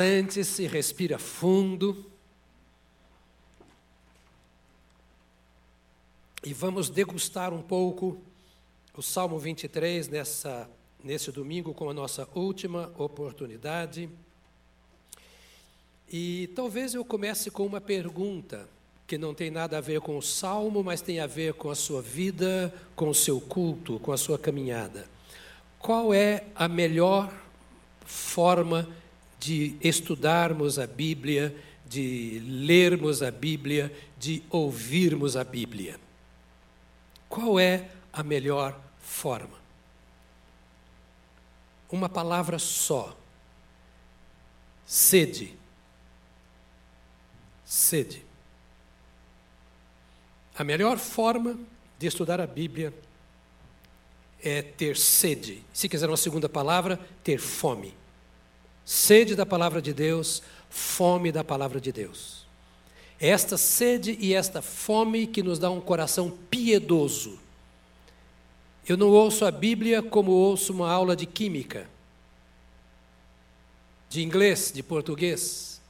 Sente-se, respira fundo. E vamos degustar um pouco o Salmo 23 nessa, nesse domingo, com a nossa última oportunidade. E talvez eu comece com uma pergunta que não tem nada a ver com o salmo, mas tem a ver com a sua vida, com o seu culto, com a sua caminhada. Qual é a melhor forma de estudarmos a Bíblia, de lermos a Bíblia, de ouvirmos a Bíblia? Qual é a melhor forma? Uma palavra só: sede. Sede. A melhor forma de estudar a Bíblia é ter sede. Se quiser uma segunda palavra, ter fome. Sede da palavra de Deus, fome da palavra de Deus. É esta sede e esta fome que nos dá um coração piedoso. Eu não ouço a Bíblia como ouço uma aula de química, de inglês, de português.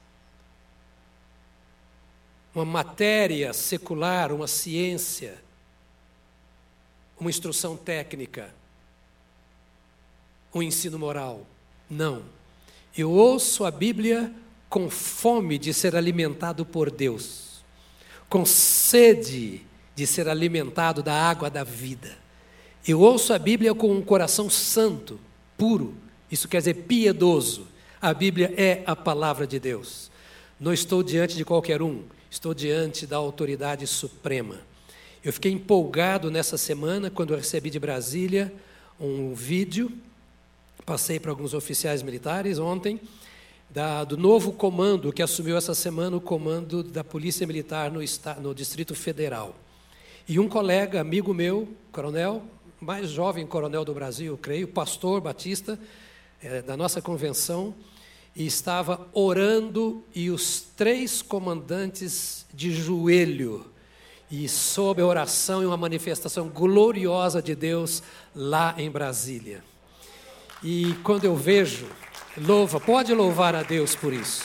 Uma matéria secular, uma ciência uma instrução técnica, um ensino moral. Não. Eu ouço a Bíblia com fome de ser alimentado por Deus, com sede de ser alimentado da água da vida. Eu ouço a Bíblia com um coração santo, puro, isso quer dizer piedoso. A Bíblia é a palavra de Deus. Não estou diante de qualquer um, estou diante da autoridade suprema. Eu fiquei empolgado nessa semana quando recebi de Brasília um vídeo, passei para alguns oficiais militares ontem, da, do novo comando que assumiu essa semana o comando da Polícia Militar no, no Distrito Federal. E um colega, amigo meu, coronel, mais jovem coronel do Brasil, creio, pastor Batista, é, da nossa convenção, e estava orando e os três comandantes de joelho e sob a oração e uma manifestação gloriosa de Deus lá em Brasília. E quando eu vejo, louva, pode louvar a Deus por isso.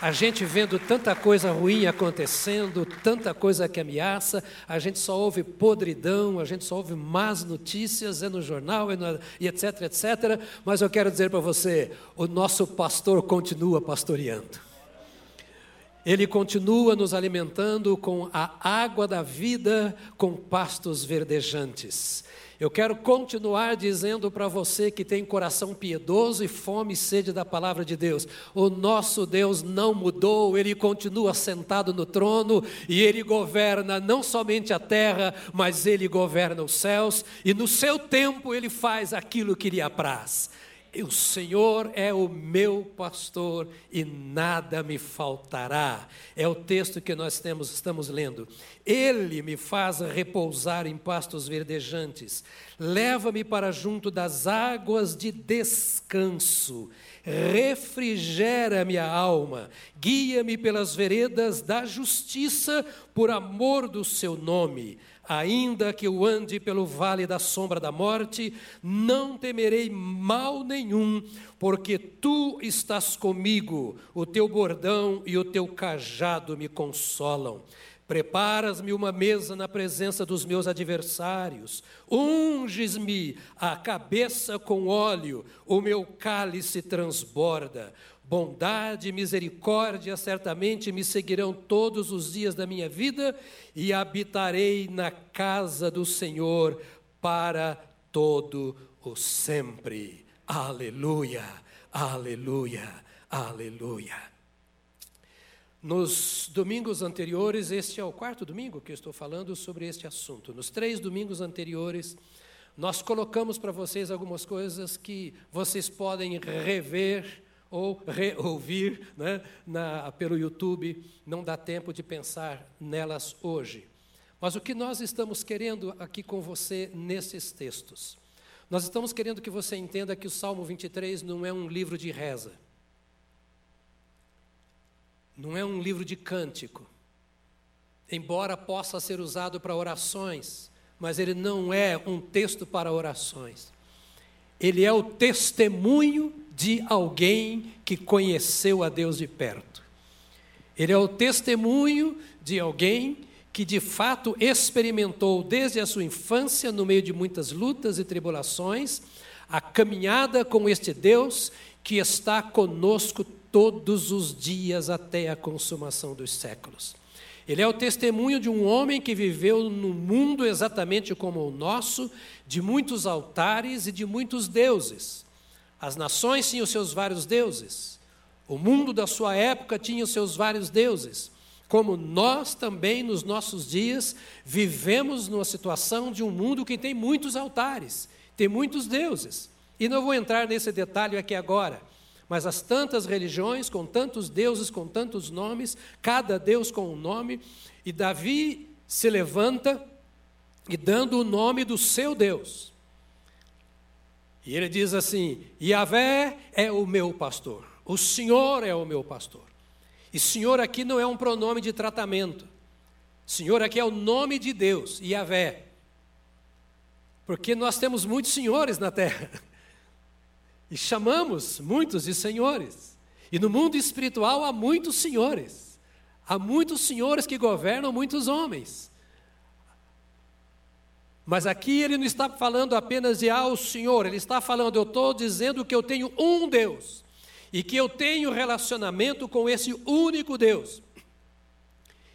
A gente vendo tanta coisa ruim acontecendo, tanta coisa que ameaça, a gente só ouve podridão, a gente só ouve más notícias, é no jornal é no, e etc, etc. Mas eu quero dizer para você: o nosso pastor continua pastoreando. Ele continua nos alimentando com a água da vida, com pastos verdejantes. Eu quero continuar dizendo para você que tem coração piedoso e fome e sede da palavra de Deus: o nosso Deus não mudou, ele continua sentado no trono e ele governa não somente a terra, mas ele governa os céus, e no seu tempo ele faz aquilo que lhe apraz. O Senhor é o meu pastor e nada me faltará. É o texto que nós temos, estamos lendo. Ele me faz repousar em pastos verdejantes. Leva-me para junto das águas de descanso. Refrigera minha alma. Guia-me pelas veredas da justiça por amor do seu nome. Ainda que eu ande pelo vale da sombra da morte, não temerei mal nenhum, porque tu estás comigo, o teu bordão e o teu cajado me consolam. Preparas-me uma mesa na presença dos meus adversários, unges-me a cabeça com óleo, o meu cálice transborda. Bondade e misericórdia certamente me seguirão todos os dias da minha vida e habitarei na casa do Senhor para todo o sempre. Aleluia, aleluia, aleluia. Nos domingos anteriores, este é o quarto domingo que eu estou falando sobre este assunto. Nos três domingos anteriores, nós colocamos para vocês algumas coisas que vocês podem rever ou reouvir né, na, pelo YouTube, não dá tempo de pensar nelas hoje. Mas o que nós estamos querendo aqui com você nesses textos? Nós estamos querendo que você entenda que o Salmo 23 não é um livro de reza, não é um livro de cântico, embora possa ser usado para orações, mas ele não é um texto para orações. Ele é o testemunho de alguém que conheceu a Deus de perto. Ele é o testemunho de alguém que de fato experimentou desde a sua infância, no meio de muitas lutas e tribulações, a caminhada com este Deus que está conosco todos os dias até a consumação dos séculos. Ele é o testemunho de um homem que viveu no mundo exatamente como o nosso, de muitos altares e de muitos deuses. As nações tinham seus vários deuses. O mundo da sua época tinha seus vários deuses. Como nós também, nos nossos dias, vivemos numa situação de um mundo que tem muitos altares, tem muitos deuses. E não vou entrar nesse detalhe aqui agora. Mas as tantas religiões, com tantos deuses, com tantos nomes, cada deus com um nome, e Davi se levanta e dando o nome do seu Deus. E ele diz assim: Yahvé é o meu pastor, o Senhor é o meu pastor. E Senhor aqui não é um pronome de tratamento. Senhor aqui é o nome de Deus, Yahvé. Porque nós temos muitos senhores na terra. E chamamos muitos de senhores. E no mundo espiritual há muitos senhores. Há muitos senhores que governam muitos homens. Mas aqui ele não está falando apenas de ao ah, Senhor, ele está falando, eu estou dizendo que eu tenho um Deus e que eu tenho relacionamento com esse único Deus.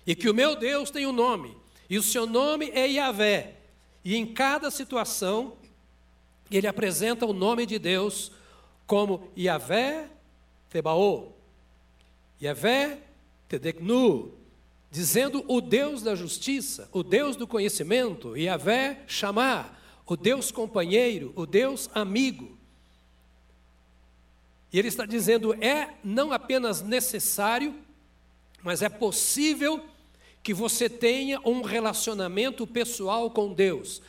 E que o meu Deus tem um nome, e o seu nome é Yahvé. E em cada situação, ele apresenta o nome de Deus como Yahvé Tebaô, Yahvé Tedeknu, dizendo o Deus da justiça, o Deus do conhecimento, Yahvé Chamar, o Deus companheiro, o Deus amigo. E ele está dizendo: é não apenas necessário, mas é possível que você tenha um relacionamento pessoal com Deus.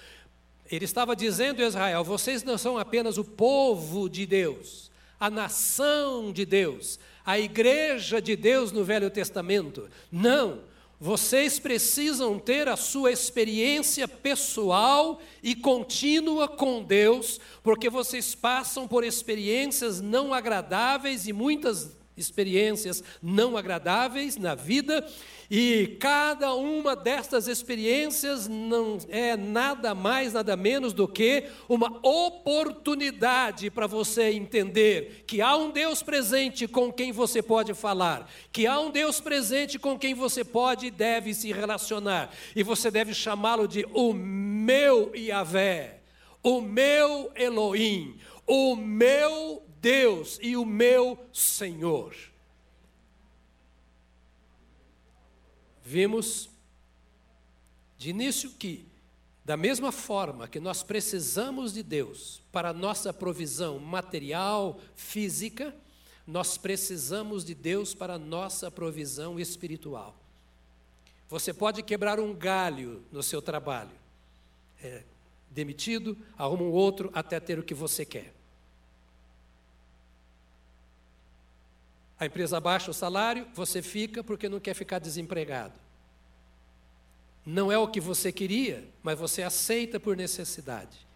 Ele estava dizendo a Israel: vocês não são apenas o povo de Deus, a nação de Deus, a igreja de Deus no Velho Testamento. Não, vocês precisam ter a sua experiência pessoal e contínua com Deus, porque vocês passam por experiências não agradáveis e muitas experiências não agradáveis na vida, e cada uma destas experiências não é nada mais, nada menos do que uma oportunidade para você entender que há um Deus presente com quem você pode falar, que há um Deus presente com quem você pode e deve se relacionar, e você deve chamá-lo de o meu Yahvé, o meu Elohim, o meu Deus e o meu Senhor. Vimos de início que, da mesma forma que nós precisamos de Deus para a nossa provisão material, física, nós precisamos de Deus para a nossa provisão espiritual. Você pode quebrar um galho no seu trabalho, é, demitido, arruma um outro até ter o que você quer. A empresa baixa o salário, você fica porque não quer ficar desempregado. Não é o que você queria, mas você aceita por necessidade.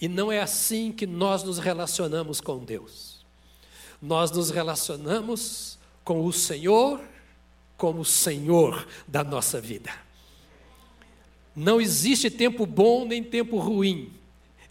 E não é assim que nós nos relacionamos com Deus. Nós nos relacionamos com o Senhor como o Senhor da nossa vida. Não existe tempo bom nem tempo ruim.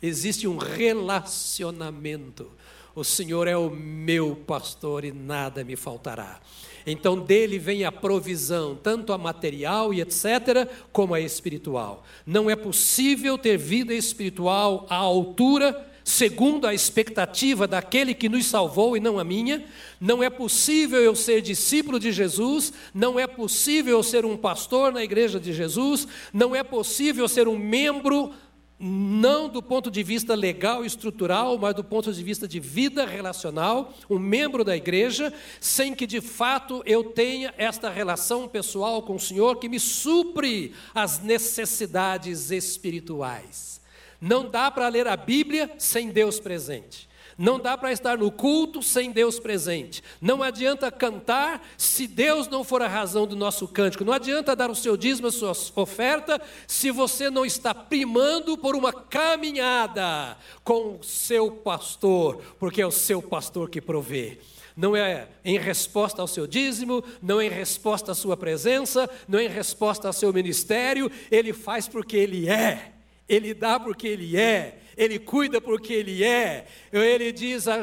Existe um relacionamento. O Senhor é o meu pastor e nada me faltará. Então dele vem a provisão, tanto a material e etc., como a espiritual. Não é possível ter vida espiritual à altura, segundo a expectativa daquele que nos salvou e não a minha. Não é possível eu ser discípulo de Jesus, não é possível eu ser um pastor na igreja de Jesus, não é possível eu ser um membro não do ponto de vista legal e estrutural, mas do ponto de vista de vida relacional, um membro da igreja, sem que de fato eu tenha esta relação pessoal com o Senhor que me supre as necessidades espirituais. Não dá para ler a Bíblia sem Deus presente. Não dá para estar no culto sem Deus presente. Não adianta cantar se Deus não for a razão do nosso cântico. Não adianta dar o seu dízimo, a sua oferta, se você não está primando por uma caminhada com o seu pastor, porque é o seu pastor que provê. Não é em resposta ao seu dízimo, não é em resposta à sua presença, não é em resposta ao seu ministério, ele faz porque ele é. Ele dá porque Ele é, Ele cuida porque Ele é. Ele diz a,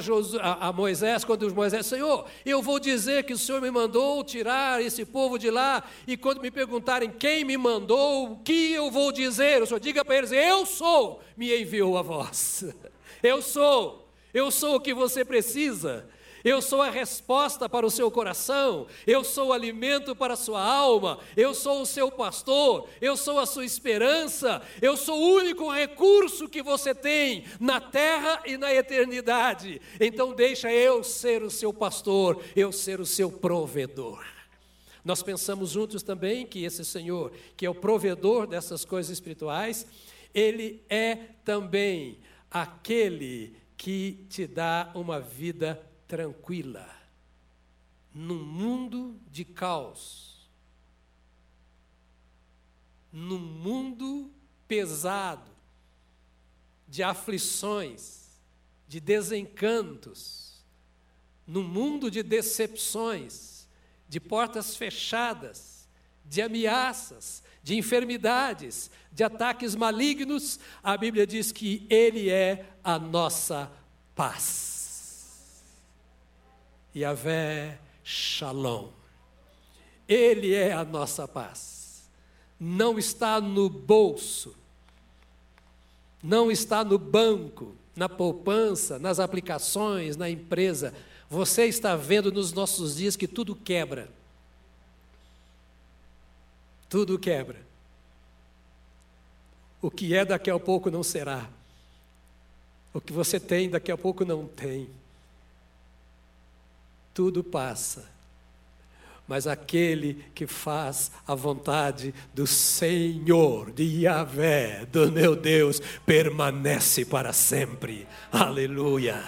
a, Moisés, quando Moisés, Senhor, eu vou dizer que o Senhor me mandou tirar esse povo de lá, e quando me perguntarem quem me mandou, o que eu vou dizer? O Senhor diga para eles: Eu sou, me enviou a voz. Eu sou, eu sou o que você precisa. Eu sou a resposta para o seu coração, eu sou o alimento para a sua alma, eu sou o seu pastor, eu sou a sua esperança, eu sou o único recurso que você tem na terra e na eternidade. Então, deixa eu ser o seu pastor, eu ser o seu provedor. Nós pensamos juntos também que esse Senhor, que é o provedor dessas coisas espirituais, ele é também aquele que te dá uma vida tranquila, num mundo de caos, num mundo pesado, de aflições, de desencantos, num mundo de decepções, de portas fechadas, de ameaças, de enfermidades, de ataques malignos, a Bíblia diz que Ele é a nossa paz. Yahvé Shalom. Ele é a nossa paz. Não está no bolso, não está no banco, na poupança, nas aplicações, na empresa. Você está vendo nos nossos dias que tudo quebra. Tudo quebra. O que é daqui a pouco não será. O que você tem daqui a pouco não tem tudo passa. Mas aquele que faz a vontade do Senhor, de Yahvé, do meu Deus, permanece para sempre. Aleluia.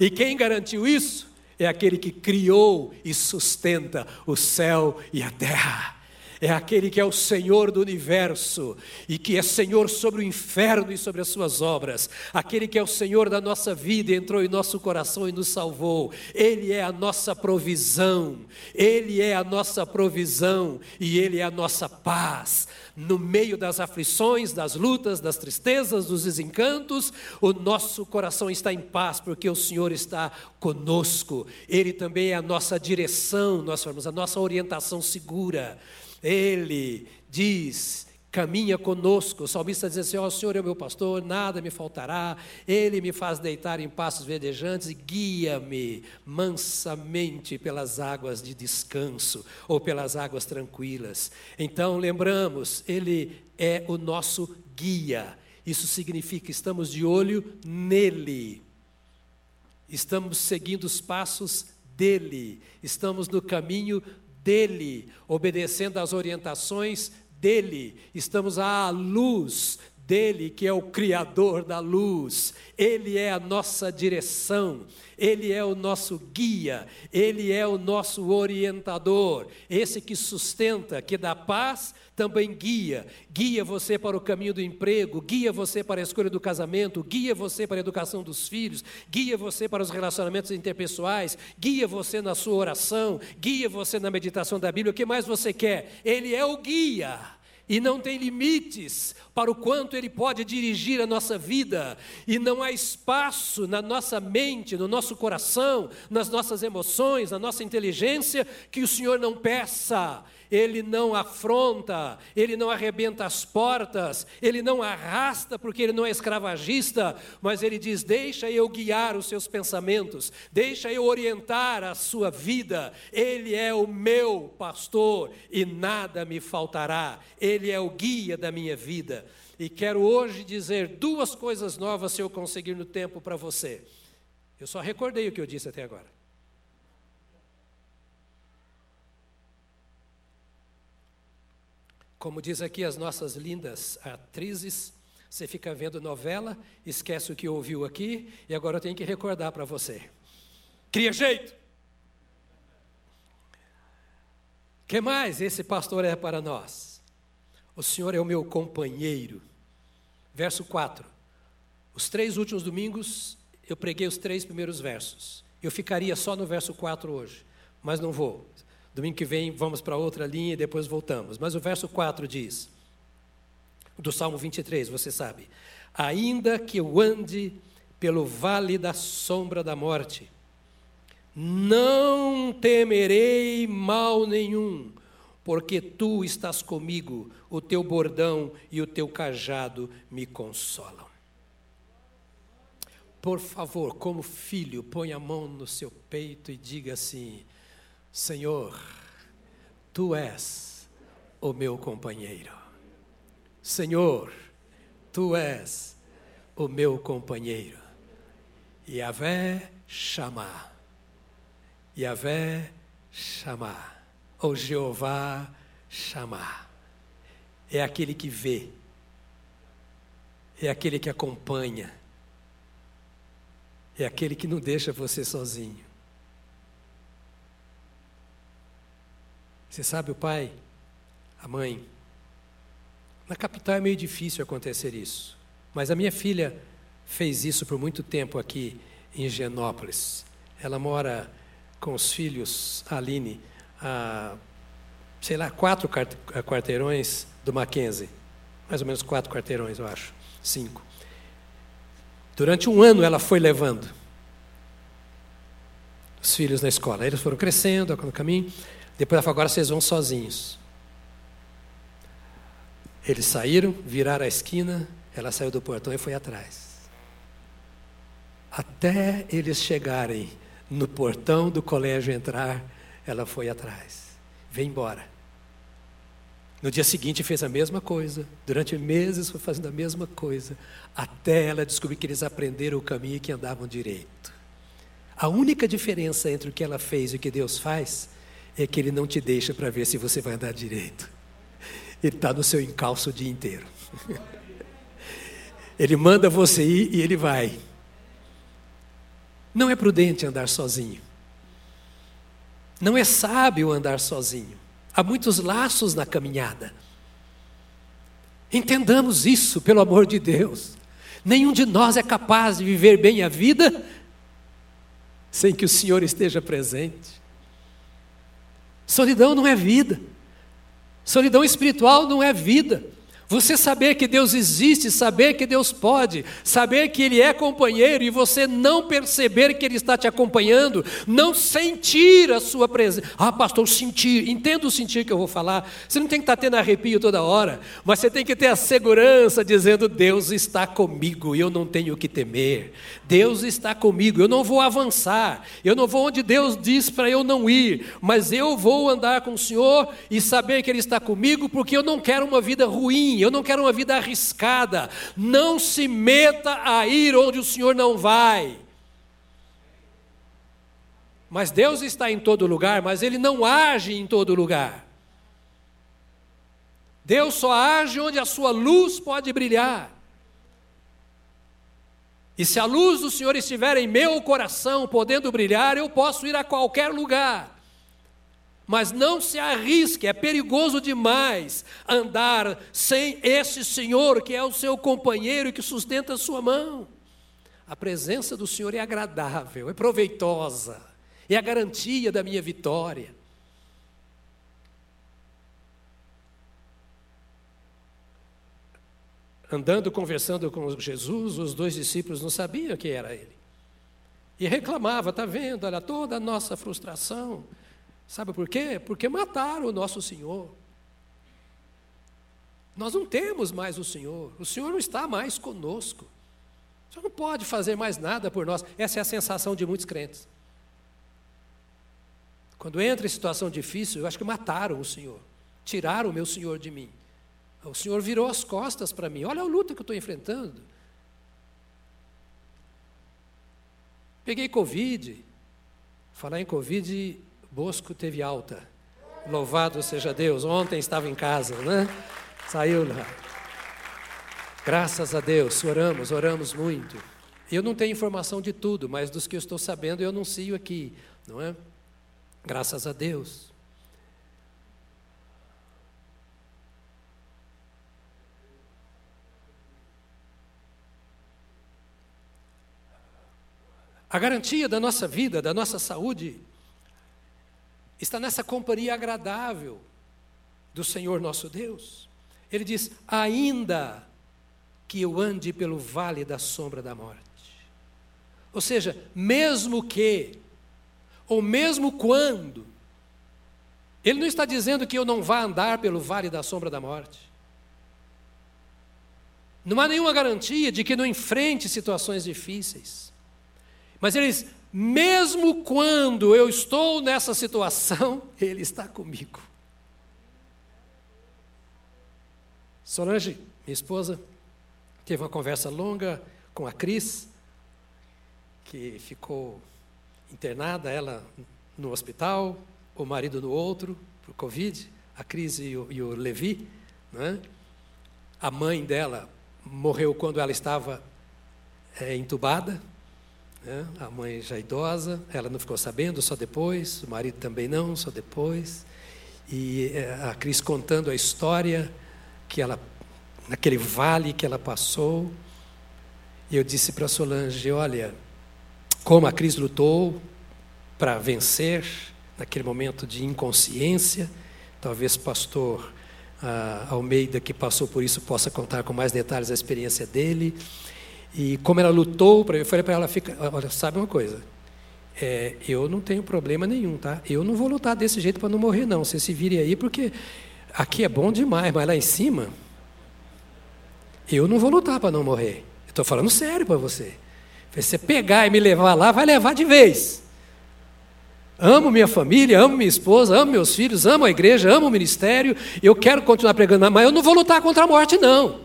E quem garantiu isso? É aquele que criou e sustenta o céu e a terra é aquele que é o Senhor do universo e que é Senhor sobre o inferno e sobre as suas obras, aquele que é o Senhor da nossa vida, entrou em nosso coração e nos salvou. Ele é a nossa provisão, Ele é a nossa provisão e Ele é a nossa paz. No meio das aflições, das lutas, das tristezas, dos desencantos, o nosso coração está em paz, porque o Senhor está conosco. Ele também é a nossa direção, nós falamos, a nossa orientação segura. Ele diz: caminha conosco. O salmista diz assim: Ó, oh, Senhor é meu pastor, nada me faltará. Ele me faz deitar em passos verdejantes e guia-me mansamente pelas águas de descanso ou pelas águas tranquilas. Então, lembramos, Ele é o nosso guia. Isso significa que estamos de olho nele. Estamos seguindo os passos dele. Estamos no caminho dele, obedecendo às orientações dele, estamos à luz dele, que é o Criador da luz, ele é a nossa direção, ele é o nosso guia, ele é o nosso orientador, esse que sustenta, que dá paz, também guia, guia você para o caminho do emprego, guia você para a escolha do casamento, guia você para a educação dos filhos, guia você para os relacionamentos interpessoais, guia você na sua oração, guia você na meditação da Bíblia, o que mais você quer? Ele é o guia e não tem limites para o quanto Ele pode dirigir a nossa vida, e não há espaço na nossa mente, no nosso coração, nas nossas emoções, na nossa inteligência, que o Senhor não peça, ele não afronta, ele não arrebenta as portas, ele não arrasta porque ele não é escravagista, mas ele diz: Deixa eu guiar os seus pensamentos, deixa eu orientar a sua vida. Ele é o meu pastor e nada me faltará, ele é o guia da minha vida. E quero hoje dizer duas coisas novas, se eu conseguir no tempo para você. Eu só recordei o que eu disse até agora. Como diz aqui as nossas lindas atrizes, Você fica vendo novela, esquece o que ouviu aqui, e agora eu tenho que recordar para você. Cria jeito! que mais esse pastor é para nós? O Senhor é o meu companheiro. Verso 4. Os três últimos domingos eu preguei os três primeiros versos. Eu ficaria só no verso 4 hoje, mas não vou. Domingo que vem vamos para outra linha e depois voltamos. Mas o verso 4 diz: do Salmo 23, você sabe. Ainda que eu ande pelo vale da sombra da morte, não temerei mal nenhum, porque tu estás comigo, o teu bordão e o teu cajado me consolam. Por favor, como filho, põe a mão no seu peito e diga assim: Senhor, tu és o meu companheiro. Senhor, tu és o meu companheiro. Yahvé chamar. Yahvé chamar. Ou Jeová chamar. É aquele que vê. É aquele que acompanha. É aquele que não deixa você sozinho. Você sabe o pai, a mãe, na capital é meio difícil acontecer isso. Mas a minha filha fez isso por muito tempo aqui em Genópolis. Ela mora com os filhos, a Aline, a, sei lá, quatro quarteirões do Mackenzie. Mais ou menos quatro quarteirões, eu acho. Cinco. Durante um ano ela foi levando os filhos na escola. Eles foram crescendo no caminho. Depois ela falou: agora vocês vão sozinhos. Eles saíram, viraram a esquina, ela saiu do portão e foi atrás. Até eles chegarem no portão do colégio entrar, ela foi atrás. Vem embora. No dia seguinte fez a mesma coisa. Durante meses foi fazendo a mesma coisa. Até ela descobrir que eles aprenderam o caminho e que andavam direito. A única diferença entre o que ela fez e o que Deus faz é que Ele não te deixa para ver se você vai andar direito. Ele está no seu encalço o dia inteiro. Ele manda você ir e ele vai. Não é prudente andar sozinho. Não é sábio andar sozinho. Há muitos laços na caminhada. Entendamos isso, pelo amor de Deus. Nenhum de nós é capaz de viver bem a vida sem que o Senhor esteja presente. Solidão não é vida. Solidão espiritual não é vida. Você saber que Deus existe, saber que Deus pode, saber que Ele é companheiro e você não perceber que Ele está te acompanhando, não sentir a sua presença. Ah, pastor, sentir, entenda o sentir que eu vou falar. Você não tem que estar tendo arrepio toda hora, mas você tem que ter a segurança dizendo: Deus está comigo eu não tenho que temer. Deus está comigo, eu não vou avançar, eu não vou onde Deus diz para eu não ir, mas eu vou andar com o Senhor e saber que Ele está comigo, porque eu não quero uma vida ruim eu não quero uma vida arriscada. Não se meta a ir onde o Senhor não vai. Mas Deus está em todo lugar, mas Ele não age em todo lugar. Deus só age onde a sua luz pode brilhar. E se a luz do Senhor estiver em meu coração, podendo brilhar, eu posso ir a qualquer lugar. Mas não se arrisque, é perigoso demais andar sem esse Senhor que é o seu companheiro e que sustenta a sua mão. A presença do Senhor é agradável, é proveitosa, é a garantia da minha vitória. Andando, conversando com Jesus, os dois discípulos não sabiam que era ele. E reclamava, está vendo, olha, toda a nossa frustração Sabe por quê? Porque mataram o nosso Senhor. Nós não temos mais o Senhor. O Senhor não está mais conosco. O Senhor não pode fazer mais nada por nós. Essa é a sensação de muitos crentes. Quando entra em situação difícil, eu acho que mataram o Senhor. Tiraram o meu Senhor de mim. O Senhor virou as costas para mim. Olha a luta que eu estou enfrentando. Peguei Covid. Falar em Covid, Bosco teve alta. Louvado seja Deus. Ontem estava em casa, né? Saiu lá. Graças a Deus, oramos, oramos muito. Eu não tenho informação de tudo, mas dos que eu estou sabendo eu anuncio aqui, não é? Graças a Deus. A garantia da nossa vida, da nossa saúde, está nessa companhia agradável do Senhor nosso Deus. Ele diz: ainda que eu ande pelo vale da sombra da morte. Ou seja, mesmo que, ou mesmo quando, ele não está dizendo que eu não vá andar pelo vale da sombra da morte. Não há nenhuma garantia de que não enfrente situações difíceis. Mas ele diz: mesmo quando eu estou nessa situação, ele está comigo. Solange, minha esposa, Teve uma conversa longa com a Cris, que ficou internada, ela no hospital, o marido no outro, por Covid, a Cris e o, e o Levi. Né? A mãe dela morreu quando ela estava é, entubada, né? a mãe já idosa, ela não ficou sabendo, só depois, o marido também não, só depois. E é, a Cris contando a história que ela naquele vale que ela passou. E eu disse para Solange: Olha, como a Cris lutou para vencer naquele momento de inconsciência. Talvez pastor ah, Almeida, que passou por isso, possa contar com mais detalhes a experiência dele. E como ela lutou, para eu falei para ela: fica, olha, sabe uma coisa? É, eu não tenho problema nenhum, tá? Eu não vou lutar desse jeito para não morrer, não. Você se vire aí, porque aqui é bom demais, mas lá em cima eu não vou lutar para não morrer. Estou falando sério para você. Se você pegar e me levar lá, vai levar de vez. Amo minha família, amo minha esposa, amo meus filhos, amo a igreja, amo o ministério. Eu quero continuar pregando, mas eu não vou lutar contra a morte, não.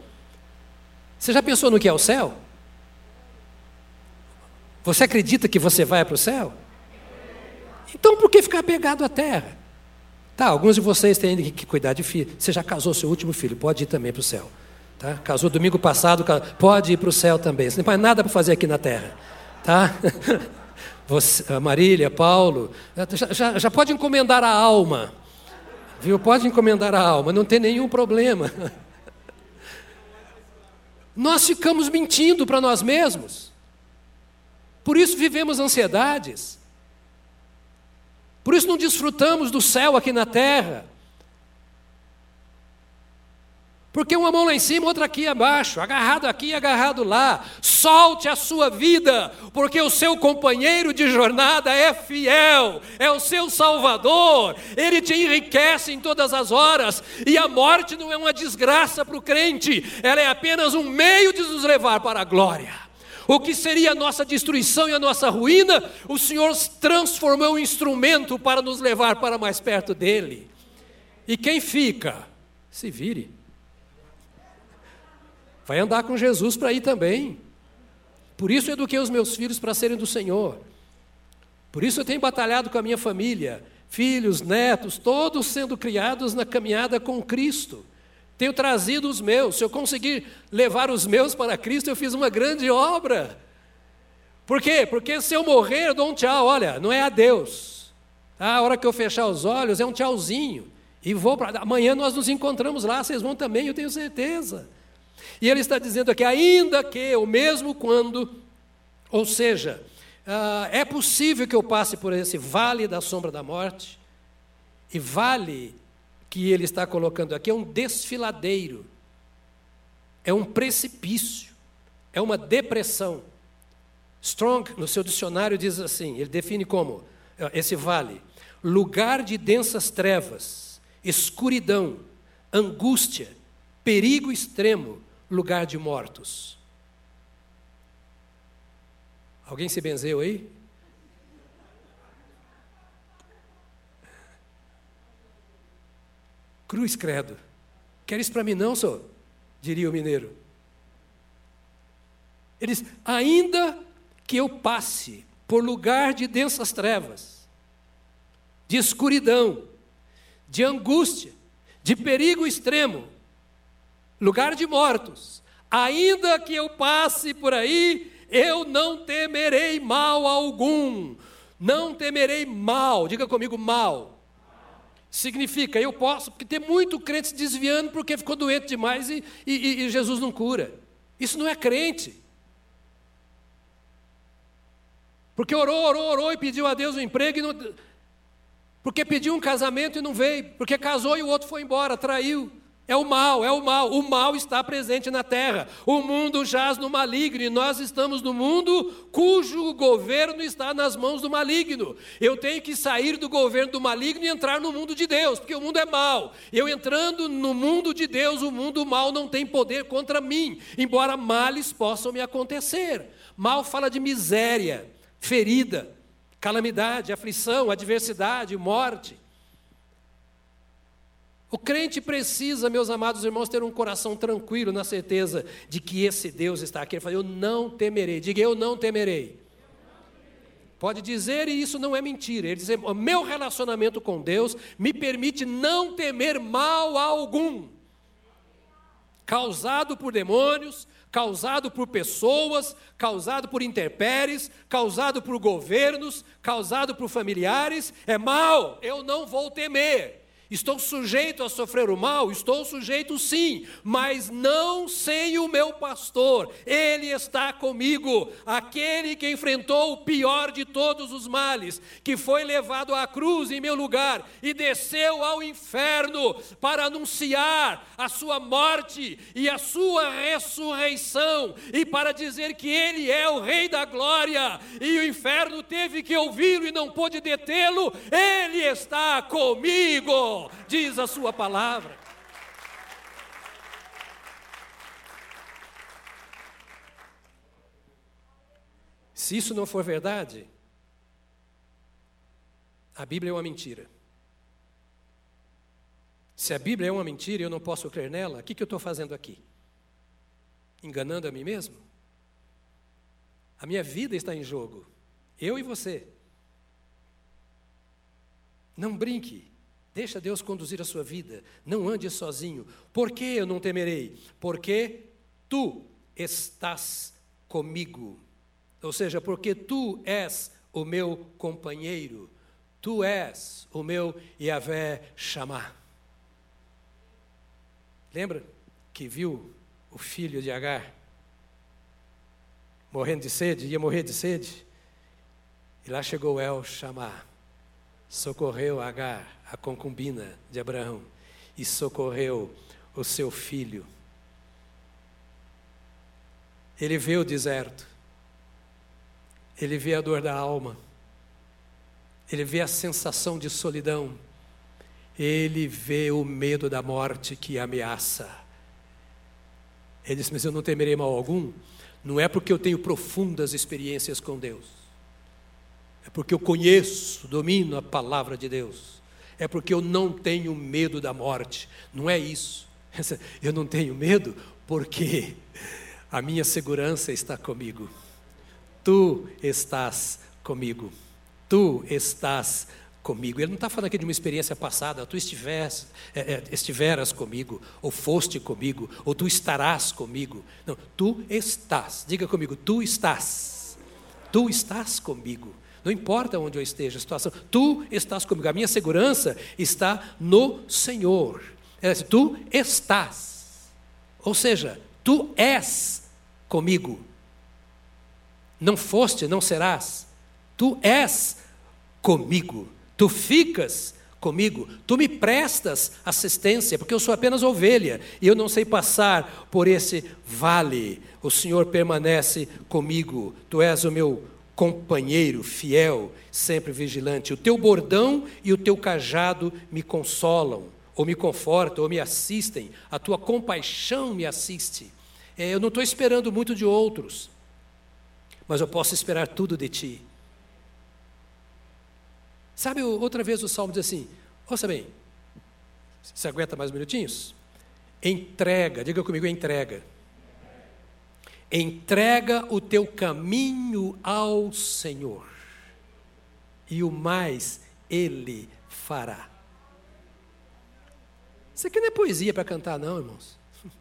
Você já pensou no que é o céu? Você acredita que você vai para o céu? Então por que ficar pegado à terra? Tá, alguns de vocês têm que cuidar de filho. Você já casou seu último filho, pode ir também para o céu. Tá? Casou domingo passado, pode ir para o céu também. Você não tem mais nada para fazer aqui na terra. Tá? Você, Marília, Paulo, já, já, já pode encomendar a alma. Viu? Pode encomendar a alma, não tem nenhum problema. Nós ficamos mentindo para nós mesmos. Por isso vivemos ansiedades. Por isso não desfrutamos do céu aqui na terra. Porque uma mão lá em cima, outra aqui abaixo, agarrado aqui, agarrado lá. Solte a sua vida, porque o seu companheiro de jornada é fiel, é o seu salvador, ele te enriquece em todas as horas, e a morte não é uma desgraça para o crente, ela é apenas um meio de nos levar para a glória. O que seria a nossa destruição e a nossa ruína, o Senhor transformou em instrumento para nos levar para mais perto dele. E quem fica, se vire. Vai andar com Jesus para ir também. Por isso eduquei os meus filhos para serem do Senhor. Por isso eu tenho batalhado com a minha família, filhos, netos, todos sendo criados na caminhada com Cristo. Tenho trazido os meus. Se eu conseguir levar os meus para Cristo, eu fiz uma grande obra. Por quê? Porque se eu morrer, eu dou um tchau. Olha, não é a Deus. Tá? A hora que eu fechar os olhos, é um tchauzinho. E vou para. Amanhã nós nos encontramos lá, vocês vão também, eu tenho certeza. E ele está dizendo aqui, ainda que, ou mesmo quando, ou seja, uh, é possível que eu passe por esse vale da sombra da morte, e vale que ele está colocando aqui é um desfiladeiro, é um precipício, é uma depressão. Strong, no seu dicionário, diz assim: ele define como esse vale, lugar de densas trevas, escuridão, angústia, perigo extremo, lugar de mortos. Alguém se benzeu aí? Cruz credo. Quer isso para mim não, senhor? Diria o mineiro. Ele diz: ainda que eu passe por lugar de densas trevas, de escuridão, de angústia, de perigo extremo, lugar de mortos, Ainda que eu passe por aí, eu não temerei mal algum. Não temerei mal. Diga comigo, mal. Significa, eu posso, porque tem muito crente se desviando porque ficou doente demais e, e, e Jesus não cura. Isso não é crente. Porque orou, orou, orou e pediu a Deus um emprego e não. Porque pediu um casamento e não veio. Porque casou e o outro foi embora, traiu. É o mal, é o mal. O mal está presente na terra. O mundo jaz no maligno e nós estamos no mundo cujo governo está nas mãos do maligno. Eu tenho que sair do governo do maligno e entrar no mundo de Deus, porque o mundo é mal. Eu entrando no mundo de Deus, o mundo mal não tem poder contra mim, embora males possam me acontecer. Mal fala de miséria, ferida, calamidade, aflição, adversidade, morte. O crente precisa, meus amados irmãos, ter um coração tranquilo na certeza de que esse Deus está aqui. Ele fala, eu não temerei. Diga, eu não temerei. Pode dizer, e isso não é mentira. Ele diz: o meu relacionamento com Deus me permite não temer mal algum, causado por demônios, causado por pessoas, causado por intempéries, causado por governos, causado por familiares. É mal, eu não vou temer. Estou sujeito a sofrer o mal? Estou sujeito sim, mas não sem o meu pastor. Ele está comigo, aquele que enfrentou o pior de todos os males, que foi levado à cruz em meu lugar e desceu ao inferno para anunciar a sua morte e a sua ressurreição e para dizer que ele é o rei da glória e o inferno teve que ouvi-lo e não pôde detê-lo. Ele está comigo diz a Sua palavra. Se isso não for verdade, a Bíblia é uma mentira. Se a Bíblia é uma mentira e eu não posso crer nela, o que, que eu estou fazendo aqui? Enganando a mim mesmo? A minha vida está em jogo, eu e você. Não brinque Deixa Deus conduzir a sua vida. Não ande sozinho. Por que eu não temerei? Porque tu estás comigo. Ou seja, porque tu és o meu companheiro. Tu és o meu Yahvé chamar. Lembra que viu o filho de Agar morrendo de sede, ia morrer de sede? E lá chegou El chamar socorreu Agar, a concubina de Abraão, e socorreu o seu filho. Ele vê o deserto, ele vê a dor da alma, ele vê a sensação de solidão, ele vê o medo da morte que ameaça. Ele diz: Mas eu não temerei mal algum, não é porque eu tenho profundas experiências com Deus é porque eu conheço, domino a palavra de Deus. É porque eu não tenho medo da morte. Não é isso. Eu não tenho medo porque a minha segurança está comigo. Tu estás comigo. Tu estás comigo. Ele não está falando aqui de uma experiência passada, tu estiveras, é, é, estiveras comigo, ou foste comigo, ou tu estarás comigo. Não, tu estás. Diga comigo, tu estás. Tu estás comigo. Não importa onde eu esteja, a situação, tu estás comigo. A minha segurança está no Senhor. Tu estás. Ou seja, tu és comigo. Não foste, não serás. Tu és comigo. Tu ficas comigo. Tu me prestas assistência, porque eu sou apenas ovelha e eu não sei passar por esse vale. O Senhor permanece comigo. Tu és o meu companheiro fiel, sempre vigilante. O teu bordão e o teu cajado me consolam, ou me confortam, ou me assistem. A tua compaixão me assiste. É, eu não estou esperando muito de outros, mas eu posso esperar tudo de ti. Sabe, outra vez o salmo diz assim: ouça bem, você aguenta mais minutinhos? Entrega, diga comigo, entrega. Entrega o teu caminho ao Senhor, e o mais Ele fará. Isso aqui não é poesia para cantar, não, irmãos.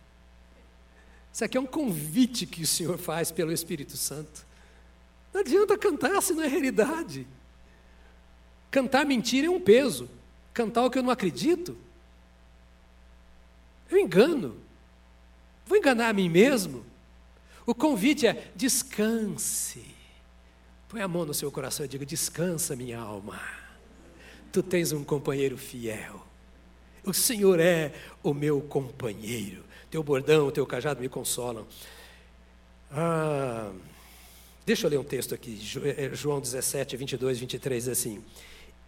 Isso aqui é um convite que o Senhor faz pelo Espírito Santo. Não adianta cantar se não é realidade. Cantar mentira é um peso. Cantar o que eu não acredito, eu engano. Vou enganar a mim mesmo? O convite é descanse. Põe a mão no seu coração e diga: descansa, minha alma. Tu tens um companheiro fiel. O Senhor é o meu companheiro. Teu bordão, teu cajado me consolam. Ah, deixa eu ler um texto aqui, é, João 17, 22, 23, assim.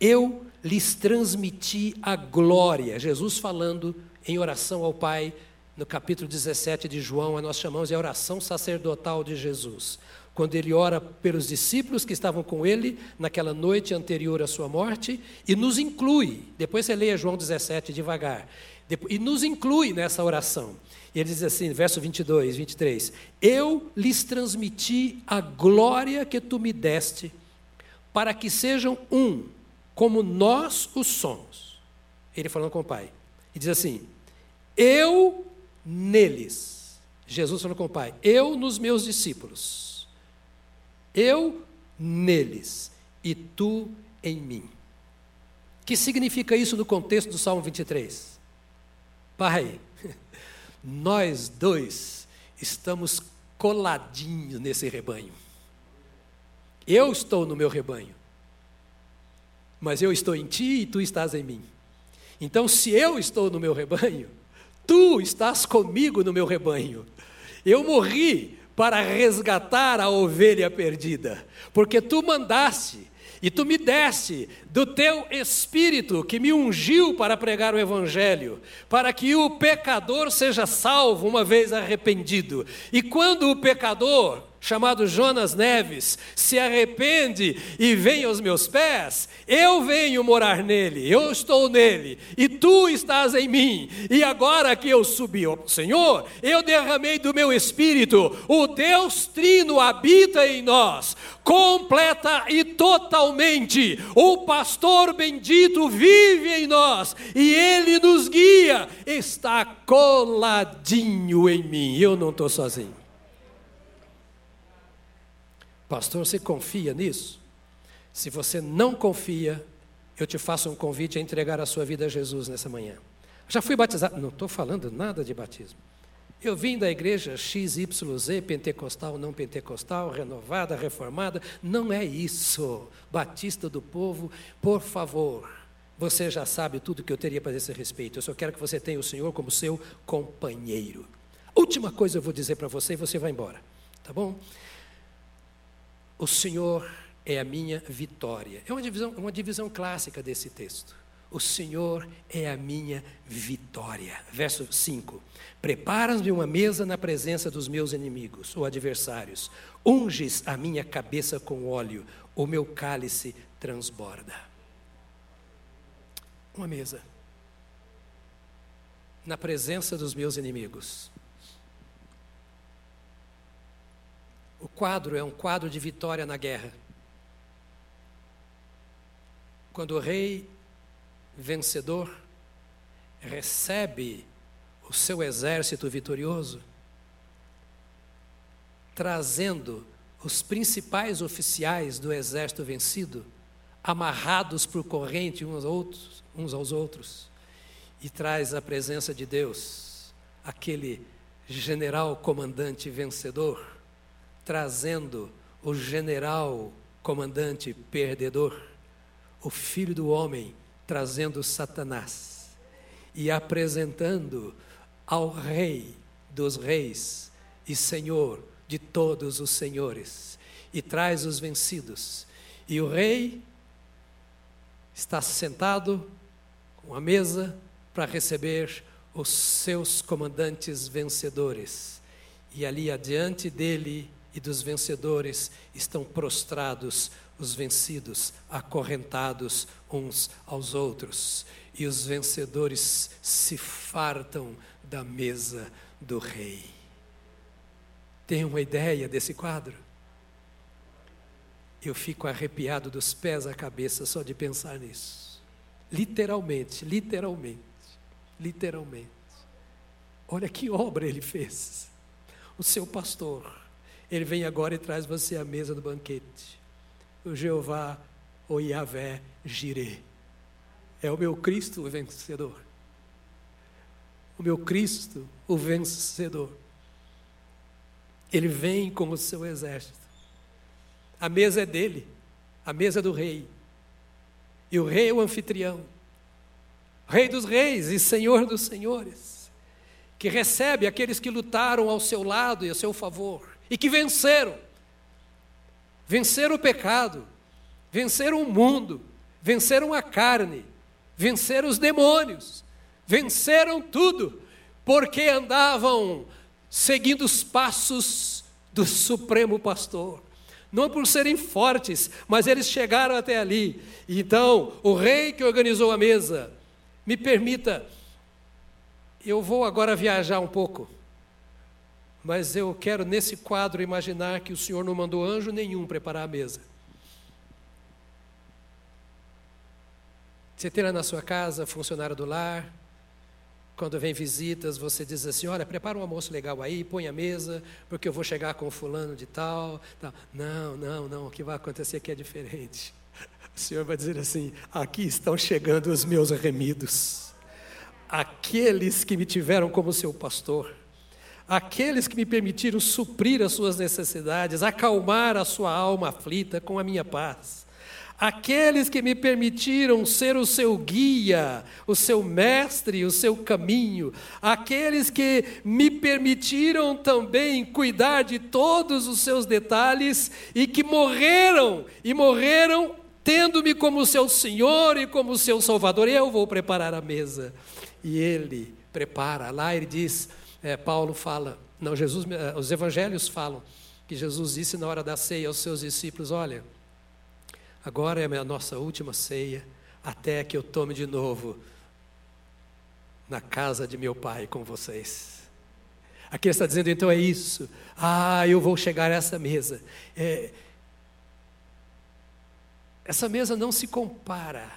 Eu lhes transmiti a glória. Jesus falando em oração ao Pai, no capítulo 17 de João, nós chamamos de oração sacerdotal de Jesus. Quando ele ora pelos discípulos que estavam com ele naquela noite anterior à sua morte, e nos inclui, depois você leia João 17 devagar, e nos inclui nessa oração. E ele diz assim, verso 22, 23: Eu lhes transmiti a glória que tu me deste, para que sejam um, como nós o somos. Ele falando com o Pai. E diz assim: Eu neles. Jesus falando com o Pai: Eu nos meus discípulos. Eu neles. E tu em mim. O que significa isso no contexto do Salmo 23? Pai, nós dois estamos coladinhos nesse rebanho. Eu estou no meu rebanho, mas eu estou em ti e tu estás em mim. Então, se eu estou no meu rebanho, tu estás comigo no meu rebanho. Eu morri para resgatar a ovelha perdida, porque tu mandaste e tu me deste do teu espírito que me ungiu para pregar o evangelho, para que o pecador seja salvo uma vez arrependido. E quando o pecador chamado Jonas Neves, se arrepende e vem aos meus pés, eu venho morar nele, eu estou nele, e tu estás em mim. E agora que eu subi ao Senhor, eu derramei do meu espírito, o Deus Trino habita em nós, completa e totalmente. O pastor bendito vive em nós e ele nos guia, está coladinho em mim. Eu não estou sozinho. Pastor, você confia nisso? Se você não confia, eu te faço um convite a entregar a sua vida a Jesus nessa manhã. Já fui batizado? Não estou falando nada de batismo. Eu vim da igreja XYZ, pentecostal, não pentecostal, renovada, reformada. Não é isso. Batista do povo, por favor. Você já sabe tudo que eu teria para esse respeito. Eu só quero que você tenha o Senhor como seu companheiro. Última coisa eu vou dizer para você e você vai embora. Tá bom? O Senhor é a minha vitória. É uma divisão, uma divisão clássica desse texto. O Senhor é a minha vitória. Verso 5: Preparas-me uma mesa na presença dos meus inimigos ou adversários. Unges a minha cabeça com óleo, o meu cálice transborda. Uma mesa na presença dos meus inimigos. O quadro é um quadro de vitória na guerra. Quando o rei vencedor recebe o seu exército vitorioso, trazendo os principais oficiais do exército vencido, amarrados por corrente uns aos outros, uns aos outros e traz a presença de Deus, aquele general comandante vencedor trazendo o general comandante perdedor, o filho do homem trazendo Satanás e apresentando ao rei dos reis e senhor de todos os senhores e traz os vencidos. E o rei está sentado com a mesa para receber os seus comandantes vencedores. E ali adiante dele e dos vencedores estão prostrados os vencidos, acorrentados uns aos outros, e os vencedores se fartam da mesa do rei. Tem uma ideia desse quadro? Eu fico arrepiado dos pés à cabeça só de pensar nisso. Literalmente, literalmente, literalmente. Olha que obra ele fez. o seu pastor. Ele vem agora e traz você à mesa do banquete. O Jeová, o Yahvé, Jireh. É o meu Cristo o vencedor. O meu Cristo, o vencedor. Ele vem com o seu exército. A mesa é dele, a mesa do rei. E o rei é o anfitrião, rei dos reis e senhor dos senhores, que recebe aqueles que lutaram ao seu lado e a seu favor e que venceram. Venceram o pecado, venceram o mundo, venceram a carne, venceram os demônios, venceram tudo, porque andavam seguindo os passos do Supremo Pastor. Não por serem fortes, mas eles chegaram até ali. Então, o rei que organizou a mesa, me permita, eu vou agora viajar um pouco, mas eu quero nesse quadro imaginar que o Senhor não mandou anjo nenhum preparar a mesa. Você tem lá na sua casa funcionário do lar, quando vem visitas, você diz assim: olha, prepara um almoço legal aí, põe a mesa, porque eu vou chegar com fulano de tal. tal. Não, não, não, o que vai acontecer aqui é diferente. O Senhor vai dizer assim: aqui estão chegando os meus remidos, aqueles que me tiveram como seu pastor, aqueles que me permitiram suprir as suas necessidades, acalmar a sua alma aflita com a minha paz aqueles que me permitiram ser o seu guia, o seu mestre, o seu caminho, aqueles que me permitiram também cuidar de todos os seus detalhes e que morreram, e morreram tendo-me como seu Senhor e como seu Salvador. Eu vou preparar a mesa. E ele prepara. Lá ele diz, é, Paulo fala, não, Jesus, eh, os evangelhos falam que Jesus disse na hora da ceia aos seus discípulos: Olha, Agora é a nossa última ceia, até que eu tome de novo na casa de meu pai com vocês. Aqui ele está dizendo, então é isso. Ah, eu vou chegar a essa mesa. É, essa mesa não se compara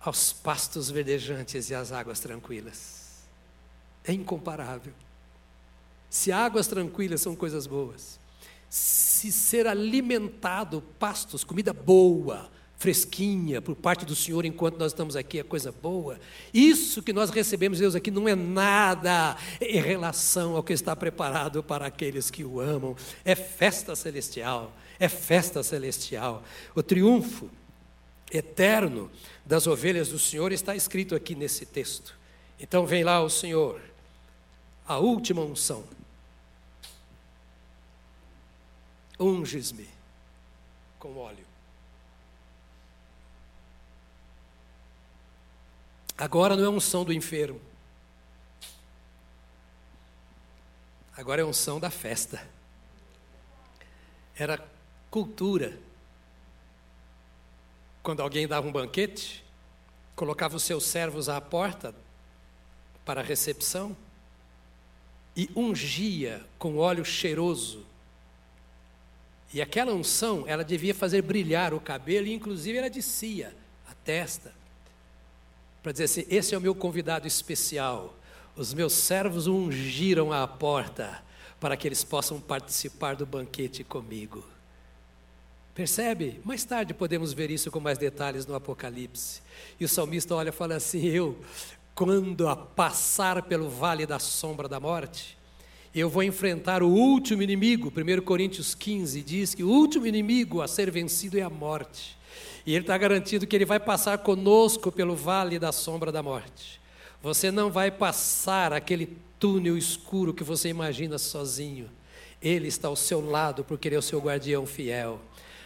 aos pastos verdejantes e às águas tranquilas. É incomparável. Se águas tranquilas são coisas boas, se ser alimentado, pastos, comida boa, fresquinha, por parte do Senhor enquanto nós estamos aqui, é coisa boa. Isso que nós recebemos, Deus, aqui não é nada em relação ao que está preparado para aqueles que o amam. É festa celestial, é festa celestial. O triunfo eterno das ovelhas do Senhor está escrito aqui nesse texto. Então vem lá o Senhor, a última unção unges-me com óleo. Agora não é unção do enfermo. Agora é unção da festa. Era cultura. Quando alguém dava um banquete, colocava os seus servos à porta para a recepção e ungia com óleo cheiroso e aquela unção, ela devia fazer brilhar o cabelo, e inclusive ela descia a testa, para dizer assim: esse é o meu convidado especial. Os meus servos ungiram a porta para que eles possam participar do banquete comigo. Percebe? Mais tarde podemos ver isso com mais detalhes no Apocalipse. E o salmista olha e fala assim: Eu, quando a passar pelo vale da sombra da morte, eu vou enfrentar o último inimigo. 1 Coríntios 15 diz que o último inimigo a ser vencido é a morte. E ele está garantindo que ele vai passar conosco pelo vale da sombra da morte. Você não vai passar aquele túnel escuro que você imagina sozinho. Ele está ao seu lado porque ele é o seu guardião fiel.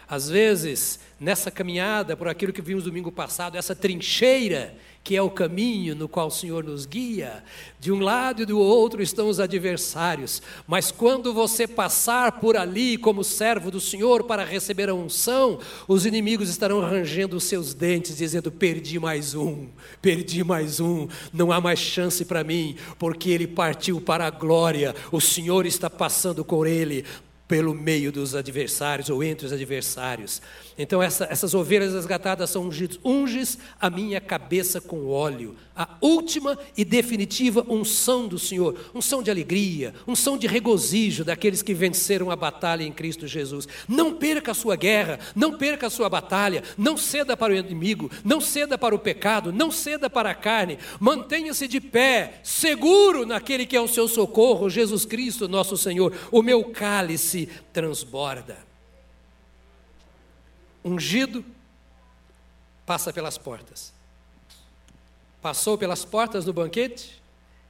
Às vezes, nessa caminhada por aquilo que vimos domingo passado, essa trincheira que é o caminho no qual o Senhor nos guia. De um lado e do outro estão os adversários, mas quando você passar por ali como servo do Senhor para receber a unção, os inimigos estarão rangendo os seus dentes, dizendo: Perdi mais um, perdi mais um, não há mais chance para mim, porque ele partiu para a glória, o Senhor está passando com ele pelo meio dos adversários ou entre os adversários. Então, essa, essas ovelhas resgatadas são ungidas. Unges a minha cabeça com óleo. A última e definitiva unção do Senhor. Unção de alegria, unção de regozijo daqueles que venceram a batalha em Cristo Jesus. Não perca a sua guerra, não perca a sua batalha. Não ceda para o inimigo, não ceda para o pecado, não ceda para a carne. Mantenha-se de pé, seguro naquele que é o seu socorro, Jesus Cristo, nosso Senhor. O meu cálice transborda ungido, passa pelas portas. Passou pelas portas do banquete,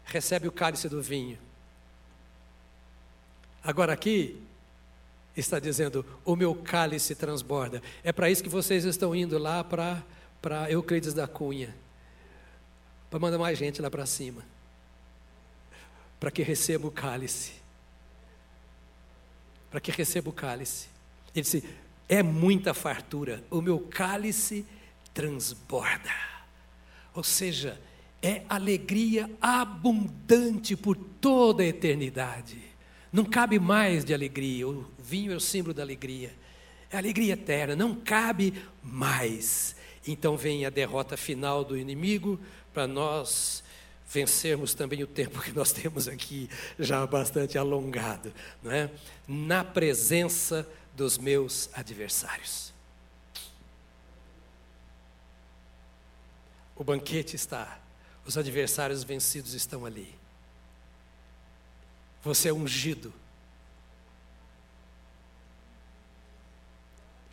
recebe o cálice do vinho. Agora aqui está dizendo: o meu cálice transborda. É para isso que vocês estão indo lá para para Euclides da Cunha, para mandar mais gente lá para cima, para que receba o cálice, para que receba o cálice. Ele disse: é muita fartura, o meu cálice transborda. Ou seja, é alegria abundante por toda a eternidade. Não cabe mais de alegria, o vinho é o símbolo da alegria. É alegria eterna, não cabe mais. Então vem a derrota final do inimigo para nós vencermos também o tempo que nós temos aqui já bastante alongado, não é? Na presença dos meus adversários. O banquete está, os adversários vencidos estão ali. Você é ungido,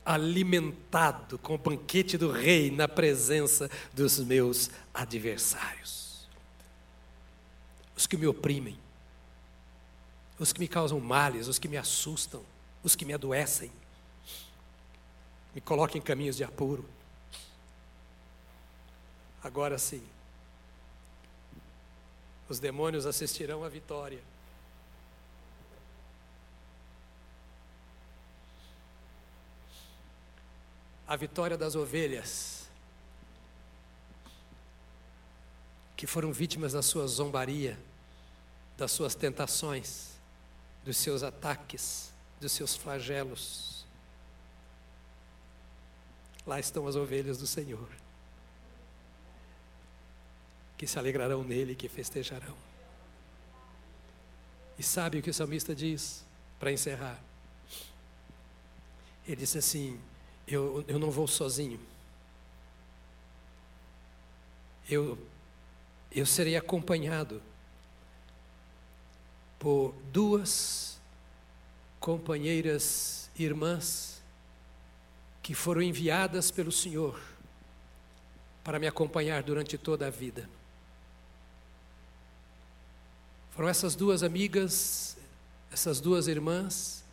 alimentado com o banquete do rei na presença dos meus adversários. Os que me oprimem, os que me causam males, os que me assustam, os que me adoecem, me coloquem em caminhos de apuro. Agora sim, os demônios assistirão à vitória. A vitória das ovelhas, que foram vítimas da sua zombaria, das suas tentações, dos seus ataques dos seus flagelos. Lá estão as ovelhas do Senhor, que se alegrarão nele que festejarão. E sabe o que o salmista diz para encerrar? Ele disse assim: eu, eu não vou sozinho. Eu, eu serei acompanhado por duas companheiras irmãs que foram enviadas pelo Senhor para me acompanhar durante toda a vida. Foram essas duas amigas, essas duas irmãs,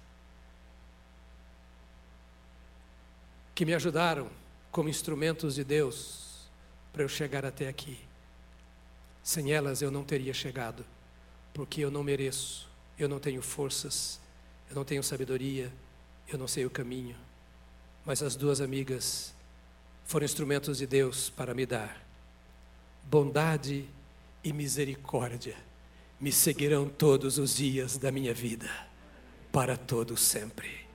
que me ajudaram como instrumentos de Deus para eu chegar até aqui. Sem elas eu não teria chegado, porque eu não mereço, eu não tenho forças, eu não tenho sabedoria, eu não sei o caminho. Mas as duas amigas foram instrumentos de Deus para me dar. Bondade e misericórdia me seguirão todos os dias da minha vida, para todo sempre.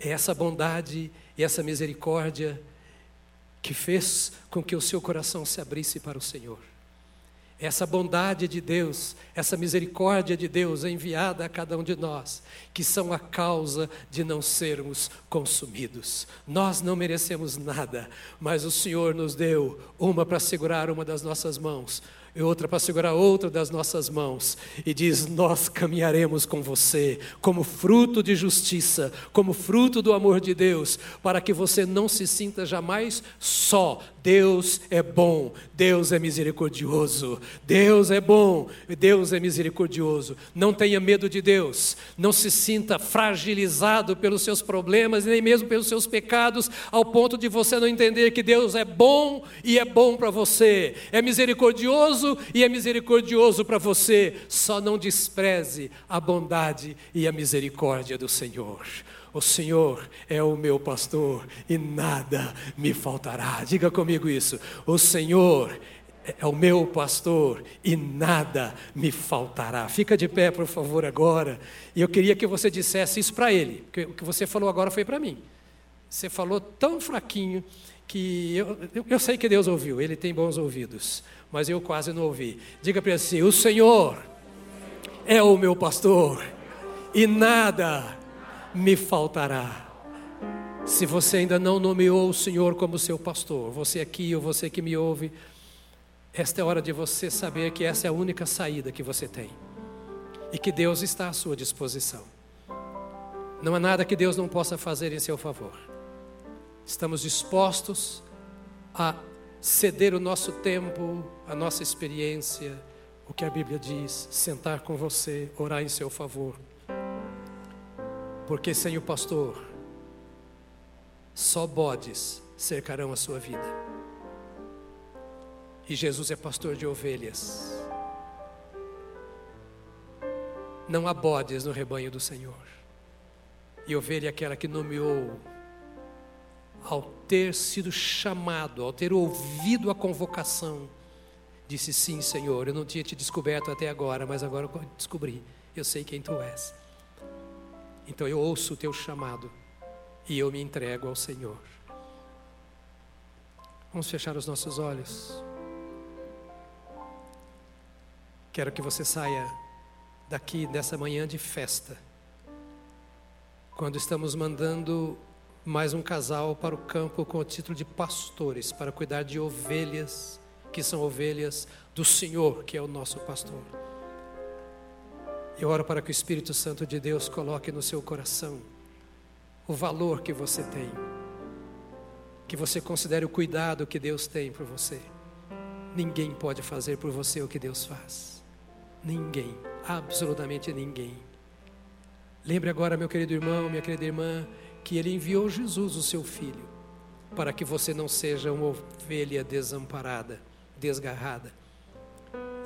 É essa bondade e essa misericórdia que fez com que o seu coração se abrisse para o Senhor essa bondade de Deus, essa misericórdia de Deus enviada a cada um de nós, que são a causa de não sermos consumidos. Nós não merecemos nada, mas o Senhor nos deu uma para segurar uma das nossas mãos, e outra para segurar outra das nossas mãos, e diz: Nós caminharemos com você, como fruto de justiça, como fruto do amor de Deus, para que você não se sinta jamais só. Deus é bom, Deus é misericordioso, Deus é bom, Deus é misericordioso. Não tenha medo de Deus, não se sinta fragilizado pelos seus problemas, nem mesmo pelos seus pecados, ao ponto de você não entender que Deus é bom e é bom para você, é misericordioso e é misericordioso para você. Só não despreze a bondade e a misericórdia do Senhor. O Senhor é o meu pastor e nada me faltará. Diga comigo isso. O Senhor é o meu pastor e nada me faltará. Fica de pé, por favor, agora. E eu queria que você dissesse isso para ele, porque o que você falou agora foi para mim. Você falou tão fraquinho que eu, eu, eu, sei que Deus ouviu, ele tem bons ouvidos, mas eu quase não ouvi. Diga para ele assim: O Senhor é o meu pastor e nada me faltará. Se você ainda não nomeou o Senhor como seu pastor, você aqui ou você que me ouve, esta é a hora de você saber que essa é a única saída que você tem e que Deus está à sua disposição. Não há nada que Deus não possa fazer em seu favor. Estamos dispostos a ceder o nosso tempo, a nossa experiência, o que a Bíblia diz, sentar com você, orar em seu favor. Porque sem o pastor, só bodes cercarão a sua vida. E Jesus é pastor de ovelhas. Não há bodes no rebanho do Senhor. E ovelha é aquela que nomeou, ao ter sido chamado, ao ter ouvido a convocação, disse: Sim, Senhor, eu não tinha te descoberto até agora, mas agora eu descobri, eu sei quem tu és. Então eu ouço o teu chamado e eu me entrego ao Senhor. Vamos fechar os nossos olhos. Quero que você saia daqui dessa manhã de festa, quando estamos mandando mais um casal para o campo com o título de pastores, para cuidar de ovelhas, que são ovelhas do Senhor, que é o nosso pastor. Eu oro para que o Espírito Santo de Deus coloque no seu coração o valor que você tem, que você considere o cuidado que Deus tem por você. Ninguém pode fazer por você o que Deus faz. Ninguém, absolutamente ninguém. Lembre agora, meu querido irmão, minha querida irmã, que Ele enviou Jesus, o seu Filho, para que você não seja uma ovelha desamparada, desgarrada.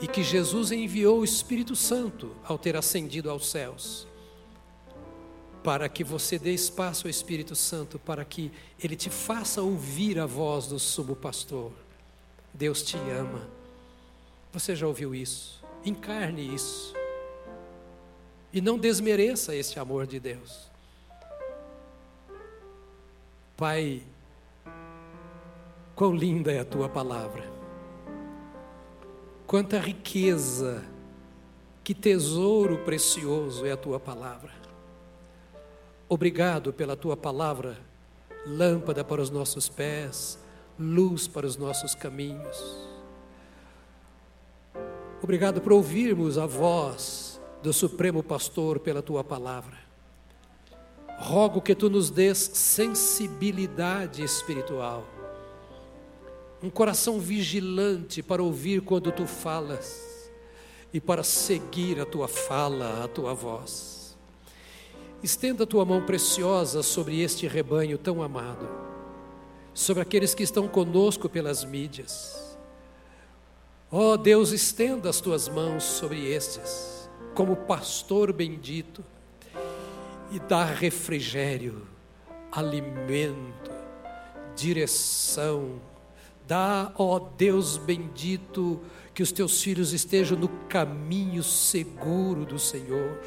E que Jesus enviou o Espírito Santo ao ter ascendido aos céus, para que você dê espaço ao Espírito Santo, para que Ele te faça ouvir a voz do sumo pastor. Deus te ama. Você já ouviu isso? Encarne isso. E não desmereça este amor de Deus. Pai, quão linda é a tua palavra. Quanta riqueza, que tesouro precioso é a tua palavra. Obrigado pela tua palavra, lâmpada para os nossos pés, luz para os nossos caminhos. Obrigado por ouvirmos a voz do Supremo Pastor pela tua palavra. Rogo que tu nos des sensibilidade espiritual, um coração vigilante para ouvir quando tu falas e para seguir a tua fala, a tua voz. Estenda a tua mão preciosa sobre este rebanho tão amado, sobre aqueles que estão conosco pelas mídias Ó oh, Deus, estenda as tuas mãos sobre estes, como pastor bendito, e dá refrigério, alimento, direção. Dá, ó Deus bendito, que os teus filhos estejam no caminho seguro do Senhor.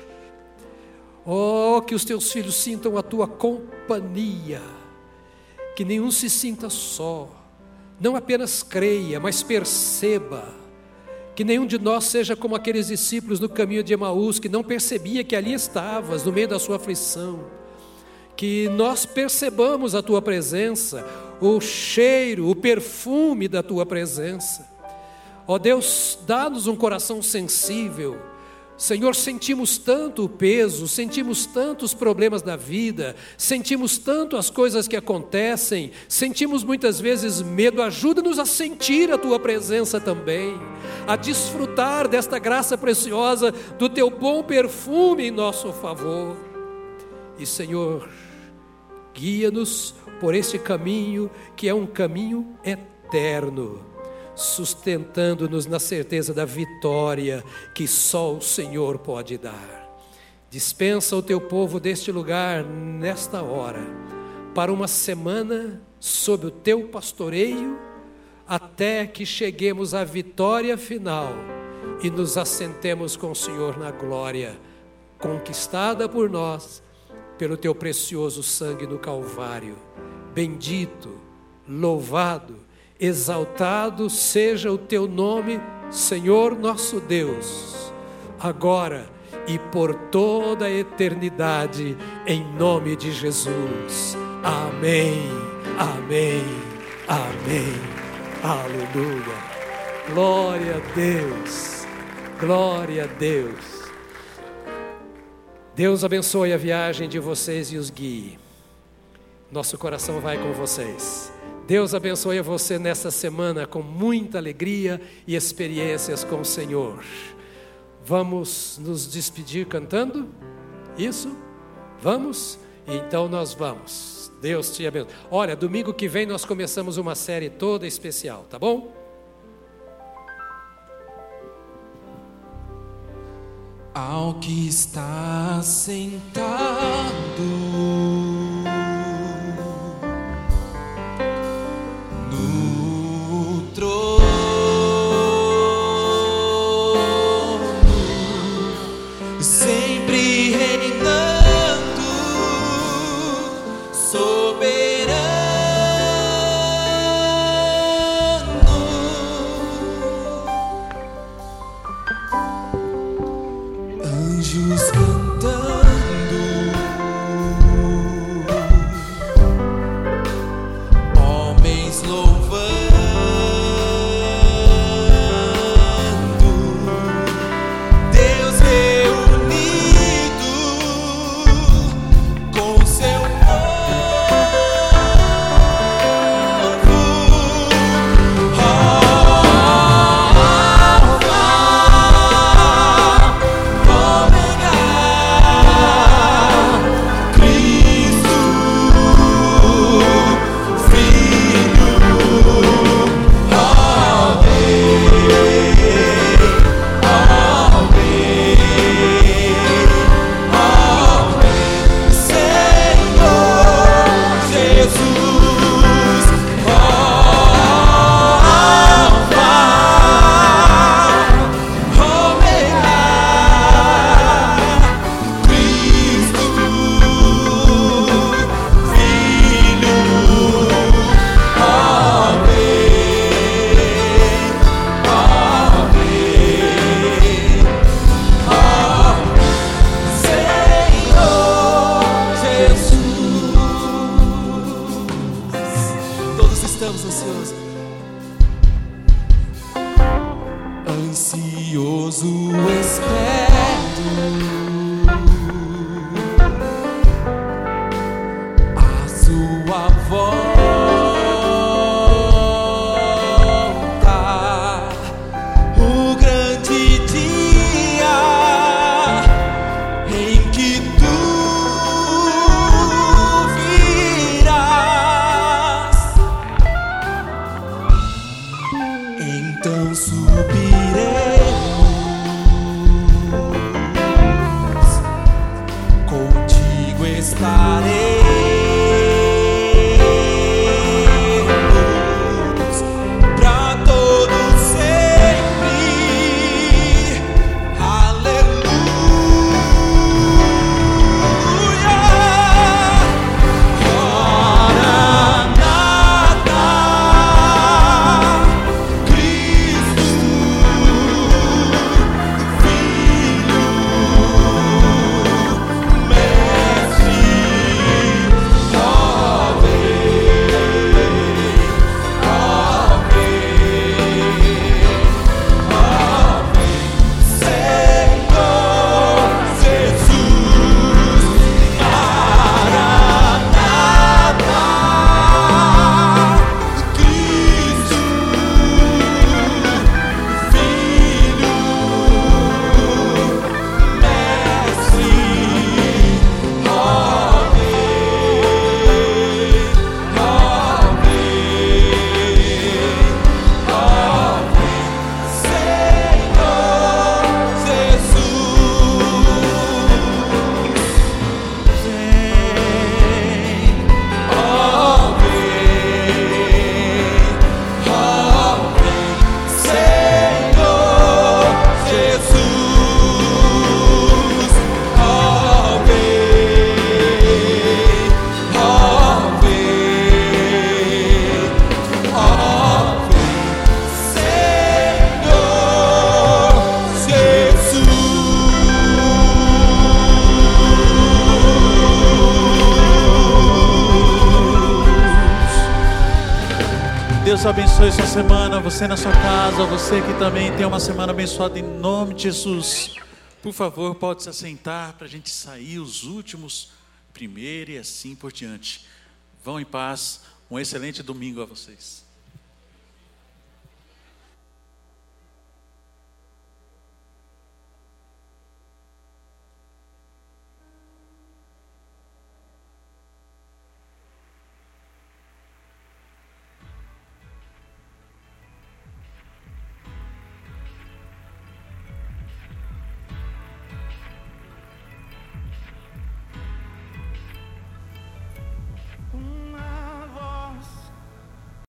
Ó, que os teus filhos sintam a tua companhia, que nenhum se sinta só não apenas creia, mas perceba que nenhum de nós seja como aqueles discípulos no caminho de Emaús que não percebia que ali estavas no meio da sua aflição. Que nós percebamos a tua presença, o cheiro, o perfume da tua presença. Ó Deus, dá-nos um coração sensível Senhor, sentimos tanto o peso, sentimos tantos problemas da vida, sentimos tanto as coisas que acontecem, sentimos muitas vezes medo. Ajuda-nos a sentir a tua presença também, a desfrutar desta graça preciosa do teu bom perfume em nosso favor. E, Senhor, guia-nos por este caminho que é um caminho eterno sustentando-nos na certeza da vitória que só o Senhor pode dar. Dispensa o teu povo deste lugar nesta hora, para uma semana sob o teu pastoreio, até que cheguemos à vitória final e nos assentemos com o Senhor na glória, conquistada por nós pelo teu precioso sangue no Calvário. Bendito, louvado, exaltado seja o teu nome, Senhor nosso Deus, agora e por toda a eternidade, em nome de Jesus. Amém, amém, amém. Aleluia. Glória a Deus, glória a Deus. Deus abençoe a viagem de vocês e os guie. Nosso coração vai com vocês. Deus abençoe você nessa semana com muita alegria e experiências com o Senhor. Vamos nos despedir cantando? Isso? Vamos? Então nós vamos. Deus te abençoe. Olha, domingo que vem nós começamos uma série toda especial, tá bom? Ao que está sentado abençoe sua semana, você na sua casa, você que também tem uma semana abençoada em nome de Jesus. Por favor, pode se assentar para a gente sair os últimos primeiro e assim por diante. Vão em paz, um excelente domingo a vocês.